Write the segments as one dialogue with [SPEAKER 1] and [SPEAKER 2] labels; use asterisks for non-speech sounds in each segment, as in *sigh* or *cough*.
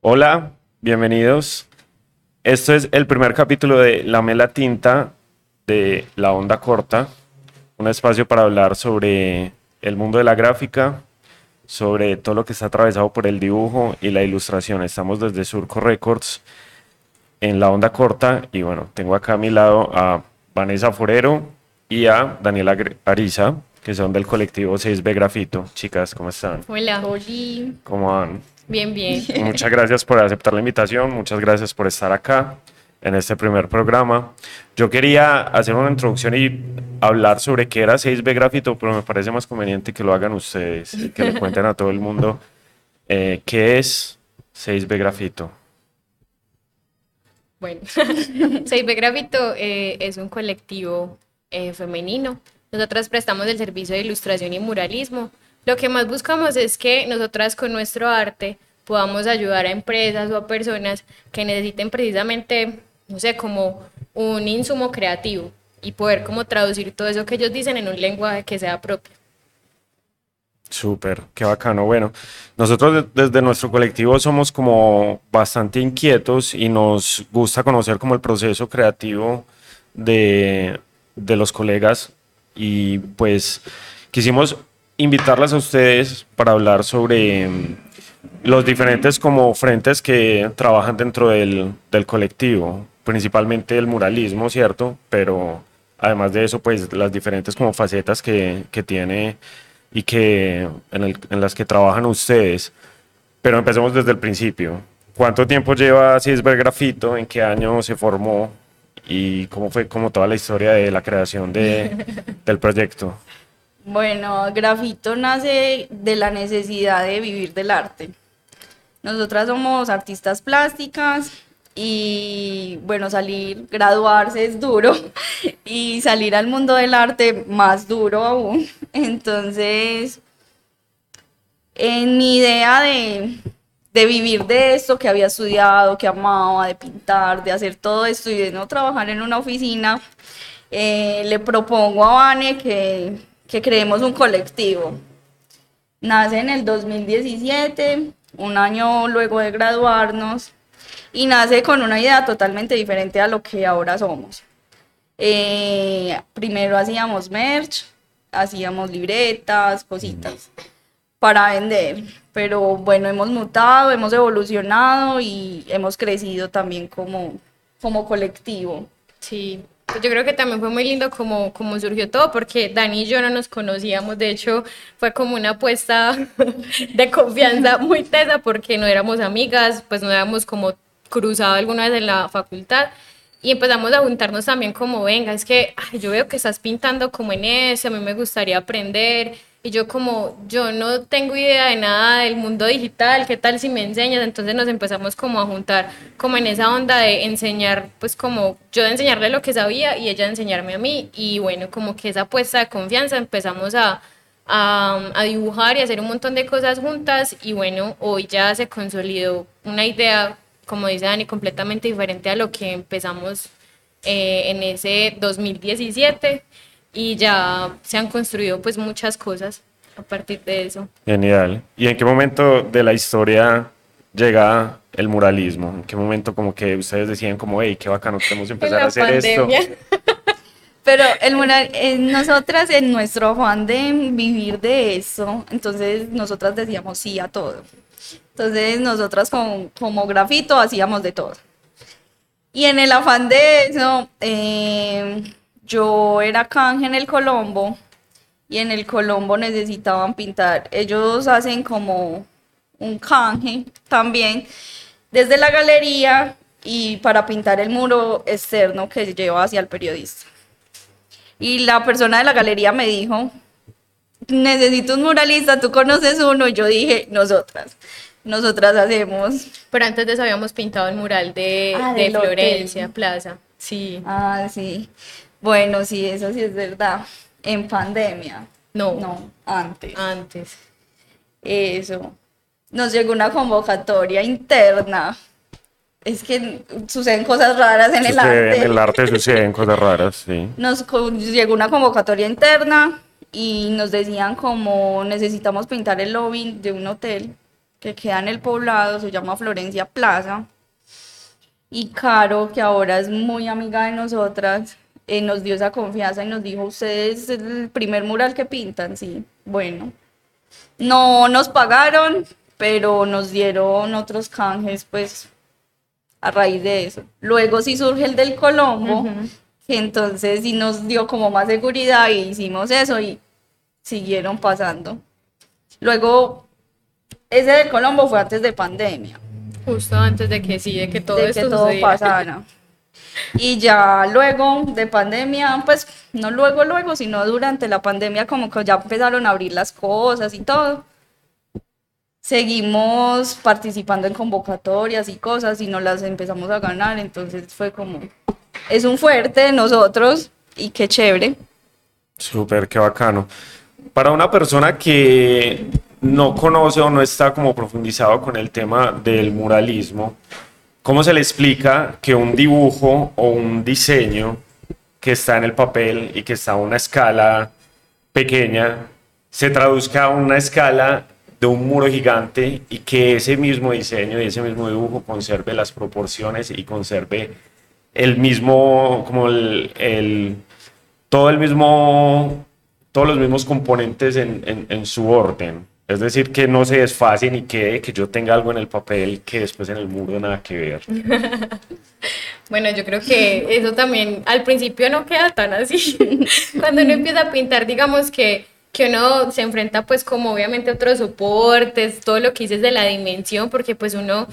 [SPEAKER 1] Hola, bienvenidos. Esto es el primer capítulo de La Mela Tinta de La Onda Corta, un espacio para hablar sobre el mundo de la gráfica, sobre todo lo que está atravesado por el dibujo y la ilustración. Estamos desde Surco Records en La Onda Corta y bueno, tengo acá a mi lado a Vanessa Forero y a Daniela Ariza, que son del colectivo 6B Grafito. Chicas, ¿cómo están?
[SPEAKER 2] Hola. Hola.
[SPEAKER 1] ¿Cómo van?
[SPEAKER 2] Bien, bien. *laughs*
[SPEAKER 1] Muchas gracias por aceptar la invitación, muchas gracias por estar acá en este primer programa. Yo quería hacer una introducción y hablar sobre qué era 6B Grafito, pero me parece más conveniente que lo hagan ustedes y que le cuenten a todo el mundo eh, qué es 6B Grafito.
[SPEAKER 2] Bueno, *laughs* 6B Grafito eh, es un colectivo eh, femenino. Nosotras prestamos el servicio de ilustración y muralismo lo que más buscamos es que nosotras con nuestro arte podamos ayudar a empresas o a personas que necesiten precisamente, no sé, como un insumo creativo y poder como traducir todo eso que ellos dicen en un lenguaje que sea propio.
[SPEAKER 1] Súper, qué bacano. Bueno, nosotros desde nuestro colectivo somos como bastante inquietos y nos gusta conocer como el proceso creativo de, de los colegas y pues quisimos invitarlas a ustedes para hablar sobre los diferentes como frentes que trabajan dentro del, del, colectivo, principalmente el muralismo, ¿cierto? Pero además de eso, pues las diferentes como facetas que, que tiene y que en, el, en, las que trabajan ustedes. Pero empecemos desde el principio. ¿Cuánto tiempo lleva Cisber Grafito? ¿En qué año se formó? ¿Y cómo fue como toda la historia de la creación de, *laughs* del proyecto?
[SPEAKER 3] Bueno, Grafito nace de la necesidad de vivir del arte. Nosotras somos artistas plásticas y bueno, salir, graduarse es duro *laughs* y salir al mundo del arte más duro aún. *laughs* Entonces, en mi idea de, vivir de esto que había estudiado, que amaba, de pintar, de hacer todo esto y de no trabajar en una oficina, eh, le propongo a Vane que que creemos un colectivo. Nace en el 2017, un año luego de graduarnos, y nace con una idea totalmente diferente a lo que ahora somos. Eh, primero hacíamos merch, hacíamos libretas, cositas para vender, pero bueno, hemos mutado, hemos evolucionado y hemos crecido también como, como colectivo.
[SPEAKER 2] Sí, yo creo que también fue muy lindo como, como surgió todo, porque Dani y yo no nos conocíamos, de hecho fue como una apuesta *laughs* de confianza muy tesa, porque no éramos amigas, pues no éramos como cruzado alguna vez en la facultad, y empezamos a juntarnos también como, venga, es que yo veo que estás pintando como en eso, a mí me gustaría aprender, y yo como, yo no tengo idea de nada del mundo digital, ¿qué tal si me enseñas? Entonces nos empezamos como a juntar, como en esa onda de enseñar, pues como yo de enseñarle lo que sabía y ella de enseñarme a mí. Y bueno, como que esa apuesta de confianza empezamos a, a, dibujar y hacer un montón de cosas juntas. Y bueno, hoy ya se consolidó una idea, como dice Dani, completamente diferente a lo que empezamos eh, en ese 2017 y ya se han construido pues muchas cosas a partir de eso.
[SPEAKER 1] Genial. ¿Y en qué momento de la historia llega el muralismo? ¿En qué momento como que ustedes decían como, hey, qué bacano, queremos empezar a hacer esto? *laughs*
[SPEAKER 3] Pero el mural, eh, nosotras en nuestro afán de vivir de eso, entonces nosotras decíamos sí a todo. Entonces nosotras como, como grafito hacíamos de todo. Y en el afán de eso, eh, yo era canje en el Colombo y en el Colombo necesitaban pintar. Ellos hacen como un canje también desde la galería y para pintar el muro externo que lleva hacia el periodista. Y la persona de la galería me dijo, necesito un muralista, tú conoces uno, y yo dije, nosotras. Nosotras hacemos.
[SPEAKER 2] Pero antes de eso habíamos pintado el mural de, ah, de Florencia Plaza. Sí.
[SPEAKER 3] Ah, sí. Bueno, sí, eso sí es verdad. En pandemia.
[SPEAKER 2] No.
[SPEAKER 3] No, antes.
[SPEAKER 2] Antes.
[SPEAKER 3] Eso. Nos llegó una convocatoria interna. Es que suceden cosas raras en el arte.
[SPEAKER 1] En el arte suceden cosas raras, sí.
[SPEAKER 3] Nos llegó una convocatoria interna y nos decían como necesitamos pintar el lobby de un hotel que queda en el poblado, se llama Florencia Plaza. Y Caro, que ahora es muy amiga de nosotras, eh, nos dio esa confianza y nos dijo, ustedes el primer mural que pintan, sí, bueno. No nos pagaron, pero nos dieron otros canjes, pues, a raíz de eso. Luego sí surge el del Colombo, que entonces sí nos dio como más seguridad y hicimos eso y siguieron pasando. Luego, ese del Colombo fue antes de pandemia.
[SPEAKER 2] Justo antes de que sí, de que todo
[SPEAKER 3] de
[SPEAKER 2] esto
[SPEAKER 3] que todo
[SPEAKER 2] sucediera.
[SPEAKER 3] pasara. Y ya luego de pandemia, pues no luego, luego, sino durante la pandemia, como que ya empezaron a abrir las cosas y todo. Seguimos participando en convocatorias y cosas y nos las empezamos a ganar, entonces fue como, es un fuerte de nosotros y qué chévere.
[SPEAKER 1] Súper, qué bacano. Para una persona que no conoce o no está como profundizado con el tema del muralismo, ¿cómo se le explica que un dibujo o un diseño que está en el papel y que está a una escala pequeña se traduzca a una escala de un muro gigante y que ese mismo diseño y ese mismo dibujo conserve las proporciones y conserve el mismo, como el, el todo el mismo, todos los mismos componentes en, en, en, su orden. Es decir, que no se desfase ni quede que yo tenga algo en el papel que después en el muro nada que ver. *laughs*
[SPEAKER 2] Bueno, yo creo que eso también al principio no queda tan así. *laughs* Cuando uno empieza a pintar, digamos que, que uno se enfrenta pues como obviamente otros soportes, todo lo que dices de la dimensión, porque pues uno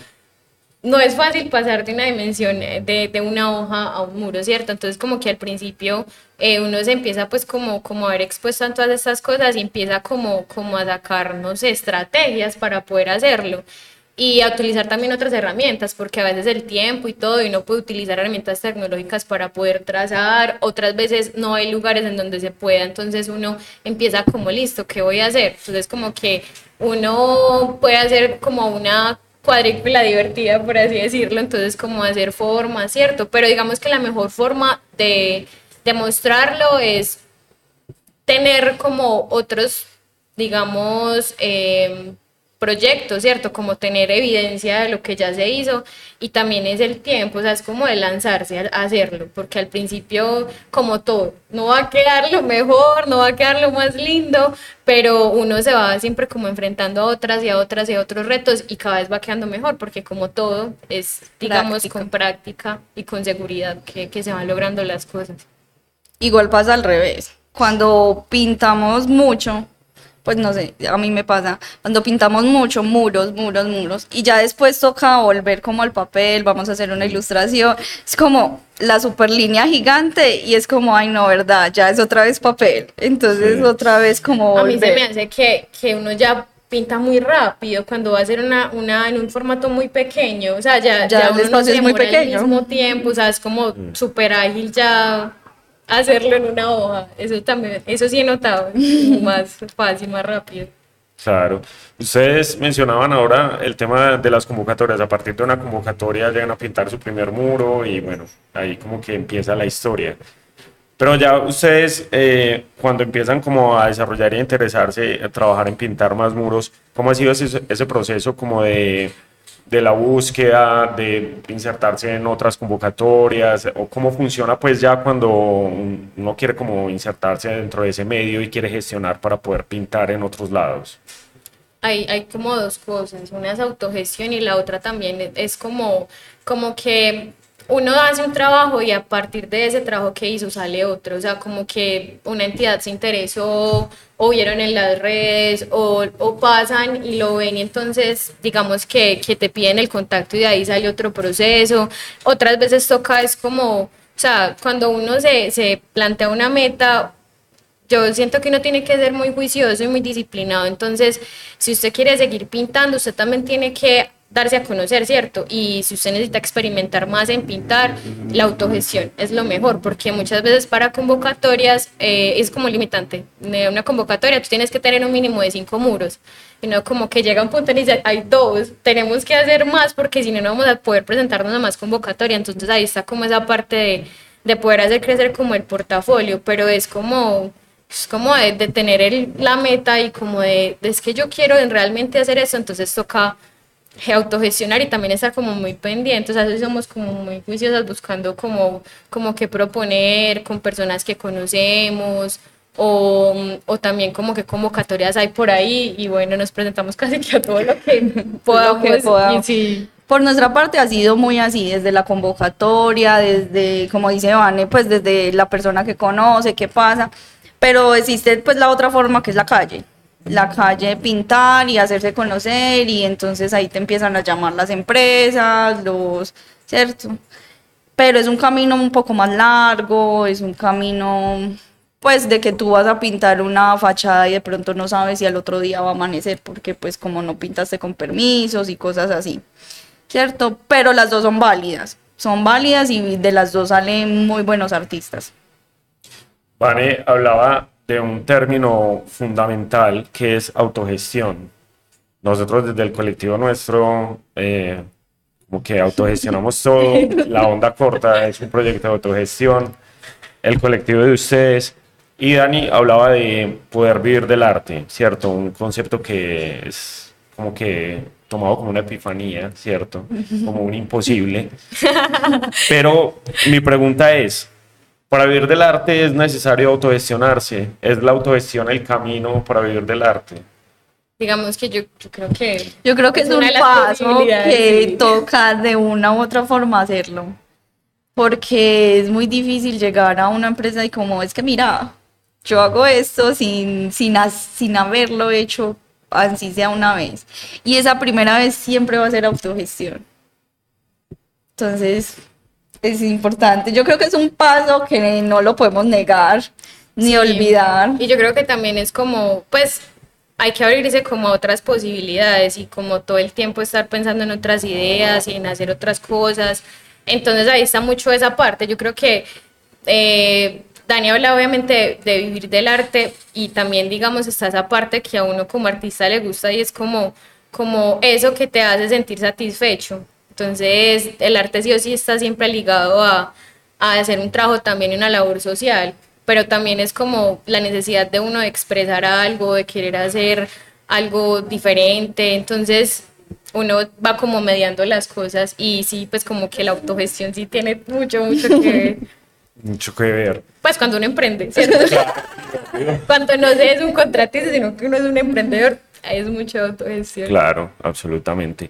[SPEAKER 2] no es fácil pasar de una dimensión de, de, una hoja a un muro, ¿cierto? Entonces como que al principio eh, uno se empieza pues como, como a ver expuesto todas estas cosas y empieza como, como a sacar, no sé, estrategias para poder hacerlo y a utilizar también otras herramientas, porque a veces el tiempo y todo, y uno puede utilizar herramientas tecnológicas para poder trazar, otras veces no hay lugares en donde se pueda, entonces uno empieza como listo, ¿qué voy a hacer? Entonces como que uno puede hacer como una cuadrícula divertida, por así decirlo, entonces como hacer forma, ¿cierto? Pero digamos que la mejor forma de, de mostrarlo es tener como otros, digamos, eh, proyectos, ¿cierto? Como tener evidencia de lo que ya se hizo y también es el tiempo, o sea, es como de lanzarse a hacerlo, porque al principio, como todo, no va a quedar lo mejor, no va a quedar lo más lindo, pero uno se va siempre como enfrentando a otras y a otras y a otros retos y cada vez va quedando mejor, porque como todo es, digamos, práctica. con práctica y con seguridad que, que se van logrando las cosas.
[SPEAKER 3] Igual pasa al revés, cuando pintamos mucho, pues no sé, a mí me pasa, cuando pintamos mucho, muros, muros, muros, y ya después toca volver como al papel, vamos a hacer una ilustración, es como la super línea gigante y es como, ay no, verdad, ya es otra vez papel, entonces sí. otra vez como...
[SPEAKER 2] Volver. A mí se me hace que, que uno ya pinta muy rápido cuando va a hacer una, una en un formato muy pequeño, o sea, ya,
[SPEAKER 3] ya,
[SPEAKER 2] ya
[SPEAKER 3] el espacio es muy pequeño.
[SPEAKER 2] al mismo tiempo, o sea, es como
[SPEAKER 1] Mm.
[SPEAKER 2] súper ágil ya hacerlo en una hoja. Eso también, eso sí he notado, como *laughs* más fácil, más rápido.
[SPEAKER 1] Claro. Ustedes mencionaban ahora el tema de las convocatorias. A partir de una convocatoria llegan a pintar su primer muro y bueno, ahí como que empieza la historia. Pero ya ustedes, eh, cuando empiezan como a desarrollar y a interesarse, a trabajar en pintar más muros, ¿cómo ha sido ese, ese proceso como de, de la búsqueda, de insertarse en otras convocatorias, o cómo funciona pues ya cuando uno quiere como insertarse dentro de ese medio y quiere gestionar para poder pintar en otros lados?
[SPEAKER 2] Hay, hay como dos cosas, una es autogestión y la otra también es como, como que uno hace un trabajo y a partir de ese trabajo que hizo sale otro, o sea, como que una entidad se interesó o vieron en las redes o, o pasan y lo ven y entonces digamos que, que, te piden el contacto y de ahí sale otro proceso. Otras veces toca es como, o sea, cuando uno se, se plantea una meta, yo siento que uno tiene que ser muy juicioso y muy disciplinado, entonces si usted quiere seguir pintando, usted también tiene que darse a conocer, ¿cierto? Y si usted necesita experimentar más en pintar, la autogestión es lo mejor, porque muchas veces para convocatorias eh, es como limitante. De una convocatoria tú tienes que tener un mínimo de cinco muros, y no como que llega un punto y dice, hay dos, tenemos que hacer más porque si no, no vamos a poder presentarnos a más convocatoria. Entonces ahí está como esa parte de, de poder hacer crecer como el portafolio, pero es como es como de, de tener el- la meta y como de, de, es que yo quiero realmente hacer eso, entonces toca autogestionar y también estar como muy pendientes, a veces somos como muy juiciosas buscando como, como que proponer con personas que conocemos o, o también como que convocatorias hay por ahí. Y bueno, nos presentamos casi que a todo *laughs* lo que podamos.
[SPEAKER 3] podamos.
[SPEAKER 2] Y sí,
[SPEAKER 3] Por nuestra parte ha sido muy así, desde la convocatoria, desde, como dice Vane, pues desde la persona que conoce, qué pasa, pero existe pues la otra forma que es la calle, la calle pintar y hacerse conocer y entonces ahí te empiezan a llamar las empresas, los, ¿cierto? Pero es un camino un poco más largo, es un camino pues de que tú vas a pintar una fachada y de pronto no sabes si al otro día va a amanecer porque pues como no pintaste con permisos y cosas así. ¿cierto? Pero las dos son válidas, son válidas y de las dos salen muy buenos artistas.
[SPEAKER 1] Vane hablaba de un término fundamental que es autogestión. Nosotros desde el colectivo nuestro, eh, como que autogestionamos todo, *laughs* la onda corta es un proyecto de autogestión, el colectivo de ustedes, y Dani hablaba de poder vivir del arte, ¿cierto? Un concepto que es como que tomado como una epifanía, ¿cierto? Como un imposible. *laughs* Pero mi pregunta es, para vivir del arte es necesario autogestionarse. ¿Es la autogestión el camino para vivir del arte?
[SPEAKER 2] digamos que yo, yo creo que...
[SPEAKER 3] Yo creo que es, un
[SPEAKER 2] de las
[SPEAKER 3] paso que
[SPEAKER 2] sí.
[SPEAKER 3] toca de una u otra forma hacerlo, porque es muy difícil llegar a una empresa y como es que mira, yo hago esto sin, sin, sin haberlo hecho así sea una vez. Y esa primera vez siempre va a ser autogestión. Entonces, es importante. Yo creo que es un paso que no lo podemos negar ni
[SPEAKER 2] Sí.
[SPEAKER 3] olvidar.
[SPEAKER 2] Y yo creo que también es como, pues, hay que abrirse como a otras posibilidades y como todo el tiempo estar pensando en otras ideas y en hacer otras cosas. Entonces ahí está mucho esa parte. Yo creo que eh, Dani habla obviamente de, de vivir del arte y también, digamos, está esa parte que a uno como artista le gusta y es como, como eso que te hace sentir satisfecho. Entonces, el arte sí o sí está siempre ligado a, a hacer un trabajo también y una labor social, pero también es como la necesidad de uno de expresar algo, de querer hacer algo diferente. Entonces, uno va como mediando las cosas y sí, pues como que la autogestión sí tiene mucho, mucho que ver. *laughs*
[SPEAKER 1] Mucho que ver.
[SPEAKER 2] Pues cuando uno emprende, ¿cierto? *laughs* cuando no se es un contratista, sino que uno es un emprendedor, es mucha autogestión.
[SPEAKER 1] Claro, absolutamente.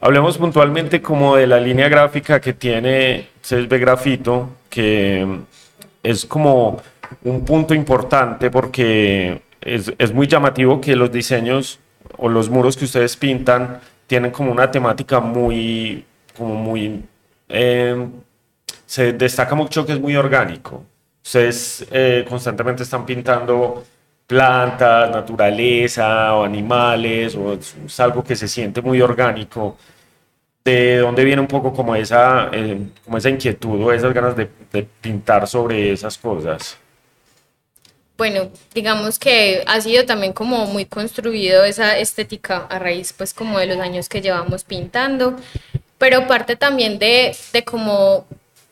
[SPEAKER 1] Hablemos puntualmente como de la línea gráfica que tiene CSB Grafito, que es como un punto importante porque es, muy llamativo que los diseños o los muros que ustedes pintan tienen como una temática muy, como muy, eh, se destaca mucho que es muy orgánico. Ustedes eh, constantemente están pintando plantas, naturaleza o animales, o es, algo que se siente muy orgánico. ¿De dónde viene un poco como esa, eh, como esa inquietud o esas ganas de, de pintar sobre esas cosas?
[SPEAKER 2] bueno, digamos que ha sido también como muy construido esa estética a raíz pues como de los años que llevamos pintando, pero parte también de, de como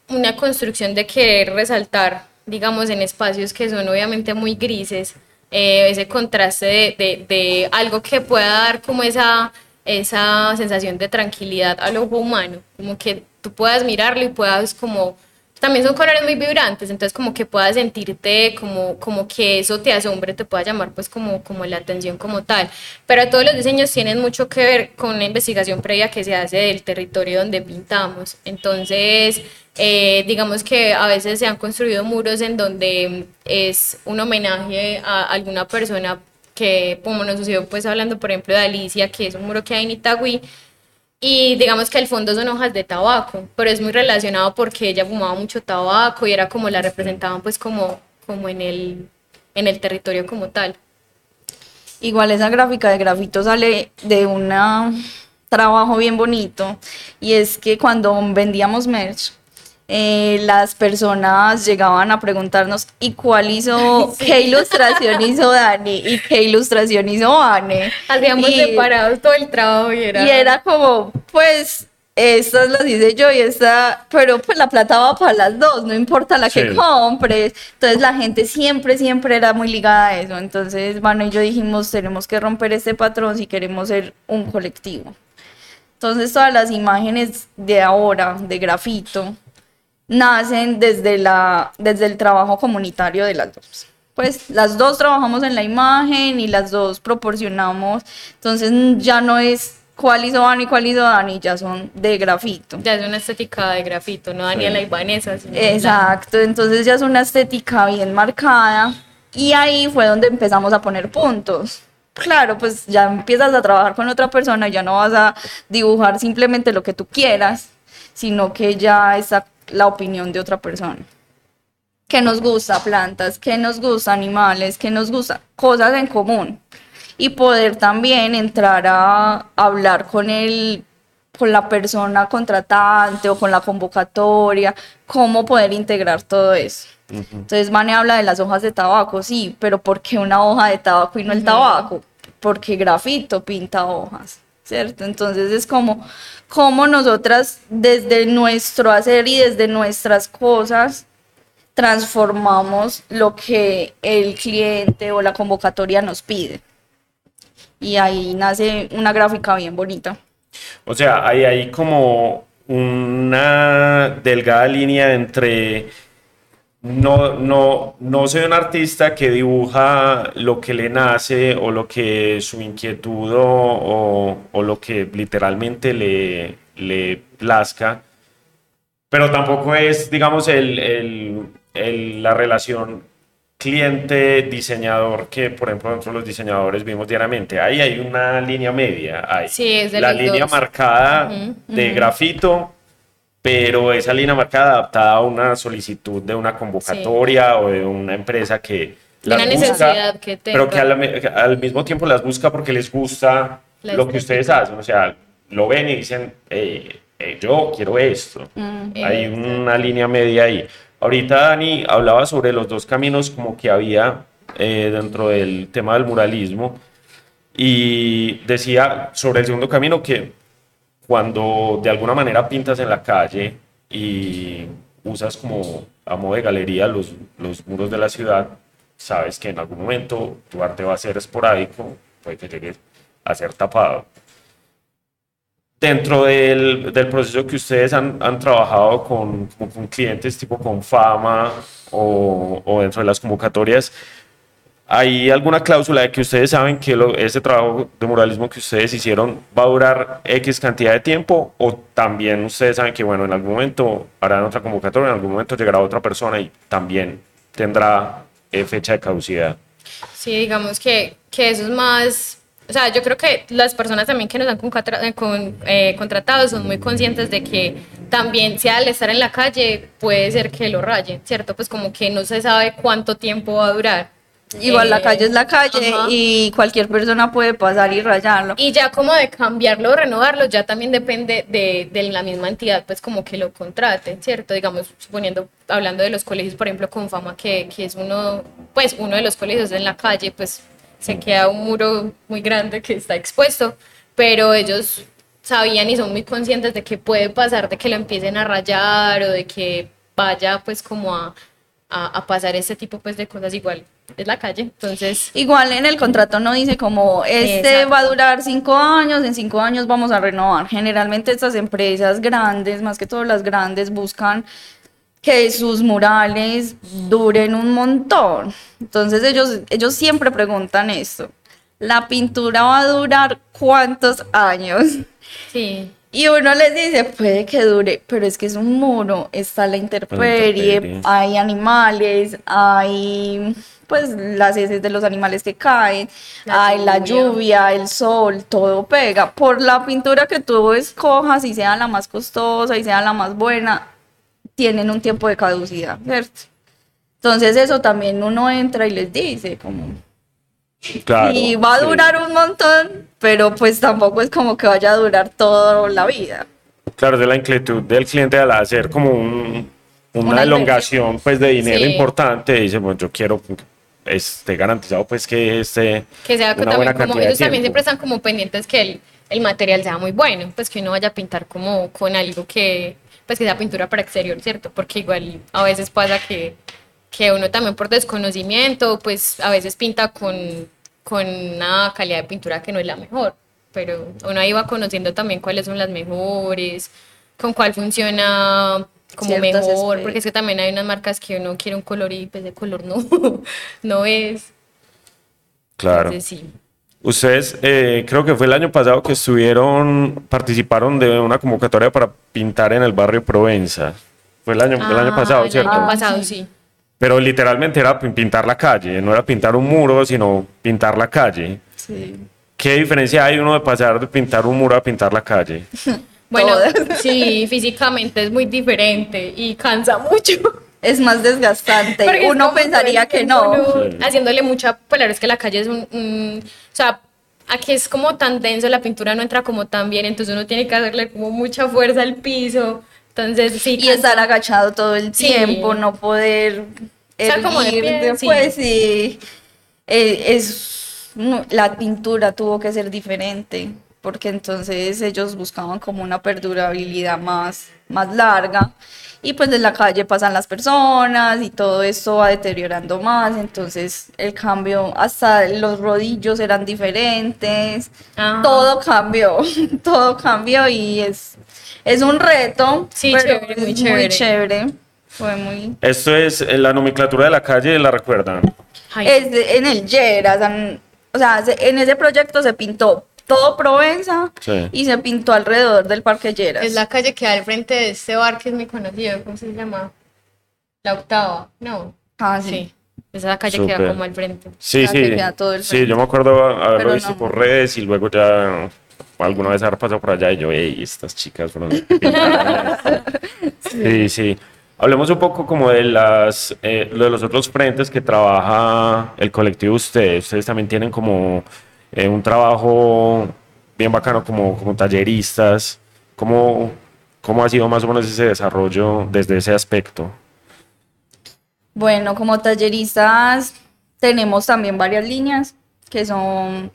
[SPEAKER 2] una construcción de querer resaltar, digamos, en espacios que son obviamente muy grises, eh, ese contraste de, de, de algo que pueda dar como esa, esa sensación de tranquilidad al ojo humano, como que tú puedas mirarlo y puedas como también son colores muy vibrantes, entonces como que puedas sentirte como, como que eso te asombre, te pueda llamar pues como, como la atención como tal. Pero todos los diseños tienen mucho que ver con la investigación previa que se hace del territorio donde pintamos. Entonces, eh, digamos que a veces se han construido muros en donde es un homenaje a alguna persona que, como nos sucedió pues hablando por ejemplo de Alicia, que es un muro que hay en Itagüí, y digamos que el fondo son hojas de tabaco, pero es muy relacionado porque ella fumaba mucho tabaco y era como la representaban pues como, como en, el, en el territorio como tal.
[SPEAKER 3] Igual esa gráfica de grafito sale de un trabajo bien bonito y es que cuando vendíamos merch, eh, las personas llegaban a preguntarnos ¿y cuál hizo, *laughs*
[SPEAKER 2] Sí.
[SPEAKER 3] qué ilustración hizo Dani y qué ilustración hizo Anne?
[SPEAKER 2] Hacíamos
[SPEAKER 3] Y-
[SPEAKER 2] separados todo el trabajo y era...
[SPEAKER 3] Y era como, pues, estas las hice yo y esta, pero pues la plata va para las dos, no importa la que
[SPEAKER 1] Sí.
[SPEAKER 3] compres. Entonces la gente siempre, siempre era muy ligada a eso. Entonces, Mano y yo dijimos, tenemos que romper este patrón si queremos ser un colectivo. Entonces todas las imágenes de ahora, de grafito, nacen desde, la, desde el trabajo comunitario de las dos. Pues las dos trabajamos en la imagen y las dos proporcionamos, entonces ya no es cuál hizo Dani y cuál hizo Dani, ya son de grafito.
[SPEAKER 2] Ya es una estética de grafito, no Daniela y Vanessa. sino la-
[SPEAKER 3] Exacto, entonces ya es una estética bien marcada y ahí fue donde empezamos a poner puntos. Claro, pues ya empiezas a trabajar con otra persona, ya no vas a dibujar simplemente lo que tú quieras, sino que ya está la opinión de otra persona. Que nos gusta plantas, que nos gusta animales, que nos gusta cosas en común. Y poder también entrar a hablar con el con la persona contratante o con la convocatoria, cómo poder integrar todo eso. Entonces, Mane habla de las hojas de tabaco, sí, pero ¿por qué una hoja de tabaco y no el tabaco? Porque grafito pinta hojas, ¿cierto? Entonces es como, como nosotras desde nuestro hacer y desde nuestras cosas transformamos lo que el cliente o la convocatoria nos pide. Y ahí nace una gráfica bien bonita.
[SPEAKER 1] O sea, hay ahí como una delgada línea entre no, no, no soy un artista que dibuja lo que le nace o lo que su inquietud o, o- lo que literalmente le, le plazca, pero tampoco es, digamos, el, el- el- la relación cliente-diseñador que, por ejemplo, nosotros los diseñadores vimos diariamente. Ahí hay una línea media. Hay
[SPEAKER 2] Sí, es
[SPEAKER 1] la línea
[SPEAKER 2] dos.
[SPEAKER 1] marcada de grafito, pero esa línea marcada adaptada a una solicitud de una convocatoria o de una empresa que
[SPEAKER 2] De una
[SPEAKER 1] las busca,
[SPEAKER 2] necesidad que
[SPEAKER 1] pero que
[SPEAKER 2] tenga.
[SPEAKER 1] al, al mismo tiempo las busca porque les gusta
[SPEAKER 2] La
[SPEAKER 1] lo que ustedes
[SPEAKER 2] estética.
[SPEAKER 1] hacen. O sea, lo ven y dicen, eh, eh, yo quiero esto. Hay
[SPEAKER 2] Exacto.
[SPEAKER 1] una línea media ahí. Ahorita Dani hablaba sobre los dos caminos como que había eh, dentro del tema del muralismo y decía sobre el segundo camino que cuando de alguna manera pintas en la calle y usas como a modo de galería los, los muros de la ciudad, sabes que en algún momento tu arte va a ser esporádico, puede que llegue a ser tapado. Dentro del, del proceso que ustedes han, han trabajado con, con clientes tipo con fama o, o dentro de las convocatorias, ¿Hay alguna cláusula de que ustedes saben que lo- ese trabajo de muralismo que ustedes hicieron va a durar X cantidad de tiempo? ¿O también ustedes saben que, bueno, en algún momento harán otra convocatoria, en algún momento llegará otra persona y también tendrá eh, fecha de caducidad?
[SPEAKER 2] Sí, digamos que, que eso es más, o sea, yo creo que las personas también que nos han eh, con- eh, contratado son muy conscientes de que también, sea al estar en la calle, puede ser que lo rayen, ¿cierto? Pues como que no se sabe cuánto tiempo va a durar.
[SPEAKER 3] Igual la
[SPEAKER 2] Eh,
[SPEAKER 3] calle es la calle
[SPEAKER 2] ajá.
[SPEAKER 3] y cualquier persona puede pasar y rayarlo.
[SPEAKER 2] Y ya como de cambiarlo o renovarlo, ya también depende de, de la misma entidad, pues como que lo contrate, ¿cierto? Digamos, suponiendo, hablando de los colegios, por ejemplo, con fama, que, que es uno, pues uno de los colegios en la calle, pues se queda un muro muy grande que está expuesto, pero ellos sabían y son muy conscientes de que puede pasar de que lo empiecen a rayar o de que vaya pues como a, a, a pasar ese tipo pues de cosas igual. Es la calle, entonces...
[SPEAKER 3] Igual en el contrato no dice como este
[SPEAKER 2] Exacto.
[SPEAKER 3] va a durar cinco años, en cinco años vamos a renovar. Generalmente estas empresas grandes, más que todas las grandes, buscan que sus murales duren un montón. Entonces ellos, ellos siempre preguntan esto. ¿La pintura va a durar cuántos años?
[SPEAKER 2] Sí.
[SPEAKER 3] Y uno les dice, puede que dure, pero es que es un muro, está la intemperie, hay animales, hay pues las heces de los animales que caen,
[SPEAKER 2] La
[SPEAKER 3] hay la
[SPEAKER 2] lluvia.
[SPEAKER 3] lluvia, el sol, todo pega. Por la pintura que tú escojas y sea la más costosa y sea la más buena, tienen un tiempo de caducidad, ¿cierto? Entonces eso también uno entra y les dice como,
[SPEAKER 1] Claro.
[SPEAKER 3] y va a
[SPEAKER 1] sí.
[SPEAKER 3] durar un montón, pero pues tampoco es como que vaya a durar toda la vida.
[SPEAKER 1] Claro, de la inquietud del cliente al hacer como un- una,
[SPEAKER 3] Una
[SPEAKER 1] elongación pues de dinero
[SPEAKER 2] Sí.
[SPEAKER 1] importante, dice, bueno, yo quiero esté garantizado pues que esté
[SPEAKER 2] que sea
[SPEAKER 1] una
[SPEAKER 2] también
[SPEAKER 1] buena
[SPEAKER 2] como ellos también siempre están como pendientes que el el material sea muy bueno, pues que uno vaya a pintar como con algo que, pues que sea pintura para exterior, ¿cierto? Porque igual a veces pasa que, que uno también por desconocimiento, pues a veces pinta con, con una calidad de pintura que no es la mejor, pero uno ahí va conociendo también cuáles son las mejores, con cuál funciona como
[SPEAKER 3] Ciertas
[SPEAKER 2] mejor, porque es que también hay unas marcas que uno quiere un color y pues de color no, *laughs* no es.
[SPEAKER 1] Claro.
[SPEAKER 2] Entonces, sí.
[SPEAKER 1] Ustedes, eh, creo que fue el año pasado que estuvieron, participaron de una convocatoria para pintar en el barrio Provenza. Fue el año, el año
[SPEAKER 2] Ah,
[SPEAKER 1] pasado,
[SPEAKER 2] el
[SPEAKER 1] ¿cierto?
[SPEAKER 2] año
[SPEAKER 3] Ah,
[SPEAKER 2] pasado,
[SPEAKER 3] sí.
[SPEAKER 1] Pero literalmente era pin- pintar la calle, no era pintar un muro, sino pintar la calle.
[SPEAKER 3] Sí.
[SPEAKER 1] ¿Qué diferencia hay uno de pasar de pintar un muro a pintar la calle? *laughs*
[SPEAKER 2] Bueno, sí, físicamente es muy diferente y cansa mucho.
[SPEAKER 3] Es más desgastante.
[SPEAKER 2] Porque
[SPEAKER 3] Uno pensaría que no.
[SPEAKER 1] Sí.
[SPEAKER 2] Haciéndole mucha, pues la verdad es que la calle es un, un- o sea, aquí es como tan denso, la pintura no entra como tan bien, entonces uno tiene que hacerle como mucha fuerza al piso. Entonces, sí.
[SPEAKER 3] Y estar agachado todo el
[SPEAKER 2] Sí.
[SPEAKER 3] tiempo, no poder
[SPEAKER 2] Estar como de
[SPEAKER 3] erguir
[SPEAKER 2] pie,
[SPEAKER 3] después y eh, es no, la pintura tuvo que ser diferente porque entonces ellos buscaban como una perdurabilidad más, más larga y pues en la calle pasan las personas y todo esto va deteriorando más, entonces el cambio, hasta los rodillos eran diferentes,
[SPEAKER 2] Ajá.
[SPEAKER 3] todo cambió, *laughs* todo cambió y es, es un reto,
[SPEAKER 2] Sí,
[SPEAKER 3] pero
[SPEAKER 2] chévere,
[SPEAKER 3] es
[SPEAKER 2] muy
[SPEAKER 3] muy
[SPEAKER 2] chévere.
[SPEAKER 3] chévere. Fue muy...
[SPEAKER 1] Esto es eh, la nomenclatura de la calle, ¿la recuerdan?
[SPEAKER 2] Ay,
[SPEAKER 3] Es de- en el en- o sea, se- en ese proyecto se pintó todo Provenza
[SPEAKER 1] Sí.
[SPEAKER 3] y se pintó alrededor del Parque Lleras.
[SPEAKER 2] es la calle que da al frente de este bar que es muy conocido, ¿cómo se llama? La octava, no.
[SPEAKER 3] Ah, sí.
[SPEAKER 2] Sí. Esa es la calle que da como al frente.
[SPEAKER 1] Sí,
[SPEAKER 3] Ah, que
[SPEAKER 1] sí.
[SPEAKER 3] queda todo el
[SPEAKER 1] Sí, yo me acuerdo haberlo
[SPEAKER 3] Pero
[SPEAKER 1] visto
[SPEAKER 3] no.
[SPEAKER 1] por redes y luego ya alguna vez haber pasado por allá y yo, hey, estas chicas fueron las que pintaron esto". *laughs* Sí, sí. Hablemos un poco como de las eh, lo de los otros frentes que trabaja el colectivo de ustedes. Ustedes también tienen como eh, un trabajo bien bacano como, como talleristas. ¿Cómo, ¿Cómo ha sido más o menos ese desarrollo desde ese aspecto?
[SPEAKER 3] Bueno, como talleristas tenemos también varias líneas que son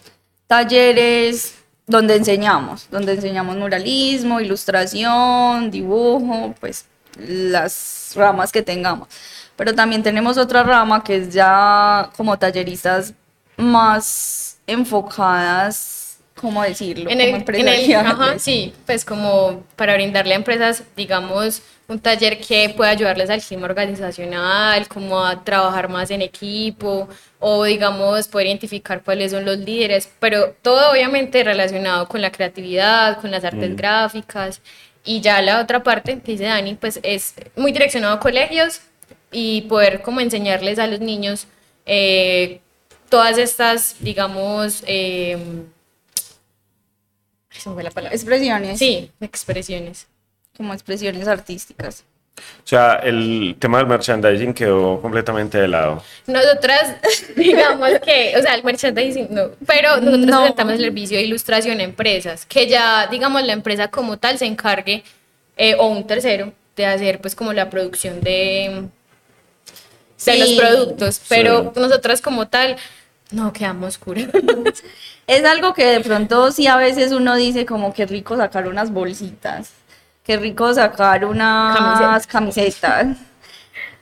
[SPEAKER 3] talleres donde enseñamos, donde enseñamos muralismo, ilustración, dibujo, pues las ramas que tengamos. Pero también tenemos otra rama que es ya como talleristas más enfocadas, ¿cómo decirlo?
[SPEAKER 2] En
[SPEAKER 3] como
[SPEAKER 2] el, en el- ajá, sí, pues como para brindarle a empresas, digamos, un taller que pueda ayudarles al clima organizacional, como a trabajar más en equipo, o digamos, poder identificar cuáles son los líderes, pero todo obviamente relacionado con la creatividad, con las artes gráficas, y ya la otra parte que dice Dani, pues es muy direccionado a colegios y poder como enseñarles a los niños eh, todas estas, digamos, Ay, se me fue la palabra.
[SPEAKER 3] Expresiones,
[SPEAKER 2] Sí, expresiones.
[SPEAKER 3] como expresiones artísticas.
[SPEAKER 1] O sea, el tema del merchandising quedó completamente de lado.
[SPEAKER 2] Nosotras, *laughs* digamos que, o sea, el merchandising no, pero nosotros
[SPEAKER 3] No.
[SPEAKER 2] presentamos el servicio de ilustración a empresas, que ya, digamos, la empresa como tal se encargue, eh, o un tercero, de hacer pues como la producción de, de los productos, pero
[SPEAKER 1] Sí.
[SPEAKER 2] nosotras como tal, no quedamos curas. *laughs*
[SPEAKER 3] Es algo que de pronto sí a veces uno dice como que rico sacar unas bolsitas, qué rico sacar unas camisetas.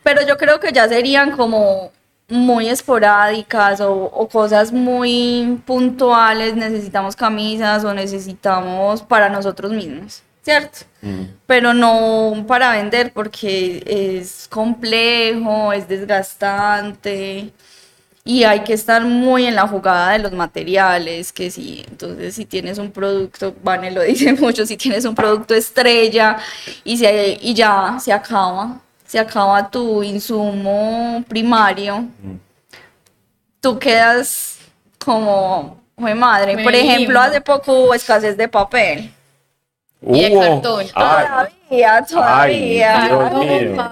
[SPEAKER 3] Pero yo creo que ya serían como muy esporádicas o, o cosas muy puntuales, necesitamos camisas o necesitamos para nosotros mismos, ¿cierto? Pero no para vender porque es complejo, es desgastante y hay que estar muy en la jugada de los materiales, que sí, entonces si tienes un producto, Vane lo *laughs* dice mucho, si tienes un producto estrella y, se, y ya se acaba, se acaba tu insumo primario, tú quedas como, "Jue madre,
[SPEAKER 2] Me
[SPEAKER 3] por ejemplo, hace poco hubo escasez de papel.
[SPEAKER 2] Y de cartón.
[SPEAKER 1] Ay,
[SPEAKER 3] Todavía, todavía.
[SPEAKER 1] Dios
[SPEAKER 2] Cartón,
[SPEAKER 1] mío.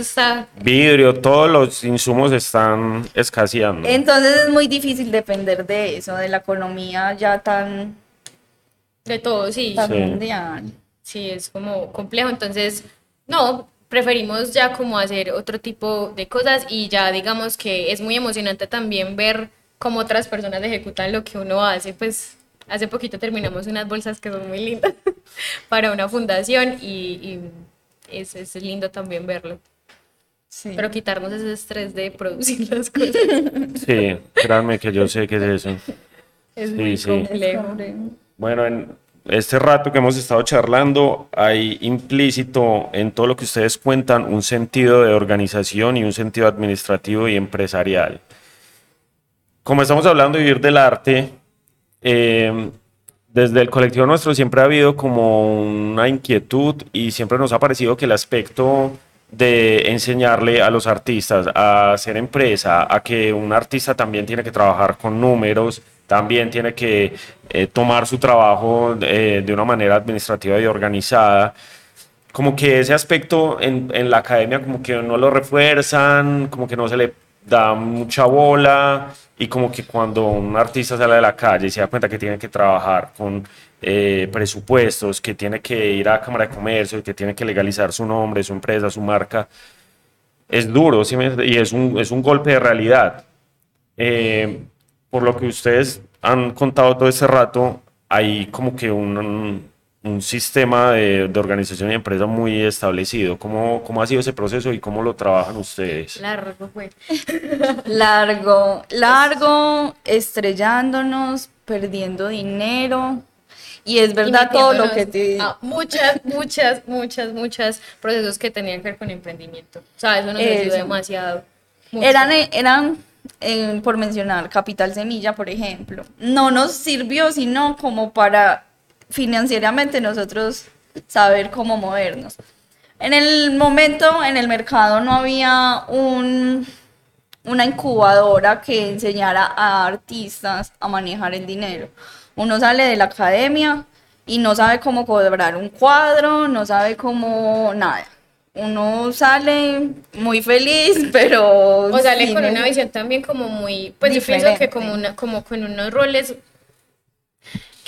[SPEAKER 2] está
[SPEAKER 1] vidrio, todos los insumos están escaseando.
[SPEAKER 3] Entonces es muy difícil depender de eso, de la economía ya tan,
[SPEAKER 2] de todo, sí.
[SPEAKER 3] tan
[SPEAKER 1] Sí.
[SPEAKER 3] mundial.
[SPEAKER 2] Sí, es como complejo, entonces, no, preferimos ya como hacer otro tipo de cosas y ya digamos que es muy emocionante también ver cómo otras personas ejecutan lo que uno hace, pues hace poquito terminamos unas bolsas que son muy lindas *laughs* para una fundación y, y es, es lindo también verlo.
[SPEAKER 3] Sí.
[SPEAKER 2] Pero quitarnos ese estrés de producir las cosas *laughs*
[SPEAKER 1] Sí, créanme que yo sé que es eso.
[SPEAKER 2] es
[SPEAKER 1] Sí,
[SPEAKER 2] muy
[SPEAKER 1] sí.
[SPEAKER 2] complejo.
[SPEAKER 1] Bueno, en este rato que hemos estado charlando, hay implícito en todo lo que ustedes cuentan un sentido de organización y un sentido administrativo y empresarial. Como estamos hablando de vivir del arte, eh, desde el colectivo nuestro siempre ha habido como una inquietud y siempre nos ha parecido que el aspecto de enseñarle a los artistas a hacer empresa, a que un artista también tiene que trabajar con números, también tiene que eh, tomar su trabajo eh, de una manera administrativa y organizada. Como que ese aspecto en, en la academia como que no lo refuerzan, como que no se le da mucha bola y como que cuando un artista sale de la calle y se da cuenta que tiene que trabajar con eh, presupuestos, que tiene que ir a Cámara de Comercio, que tiene que legalizar su nombre, su empresa, su marca, es duro ¿sí y es un, es un golpe de realidad. Eh, por lo que ustedes han contado todo este rato, hay como que un, un sistema de, de organización y empresa muy establecido. ¿Cómo, ¿Cómo ha sido ese proceso y cómo lo trabajan ustedes?
[SPEAKER 2] Largo fue.
[SPEAKER 3] Largo, largo, estrellándonos, perdiendo dinero. Y es
[SPEAKER 2] Y
[SPEAKER 3] verdad todo lo que te...
[SPEAKER 2] a muchas, muchas, muchas, muchas procesos que tenían que ver con emprendimiento. O sea, eso nos ayudó
[SPEAKER 3] Eso.
[SPEAKER 2] demasiado. mucho.
[SPEAKER 3] Eran, eran eh, por mencionar, Capital Semilla, por ejemplo. No nos sirvió sino como para financieramente nosotros saber cómo movernos. En el momento, en el mercado no había un, una incubadora que enseñara a artistas a manejar el dinero. Uno sale de la academia y no sabe cómo cobrar un cuadro, no sabe cómo nada. Uno sale muy feliz, *laughs* pero...
[SPEAKER 2] O sale con una visión también como muy, pues yo pienso que
[SPEAKER 3] Diferente.
[SPEAKER 2] como, una, como con unos roles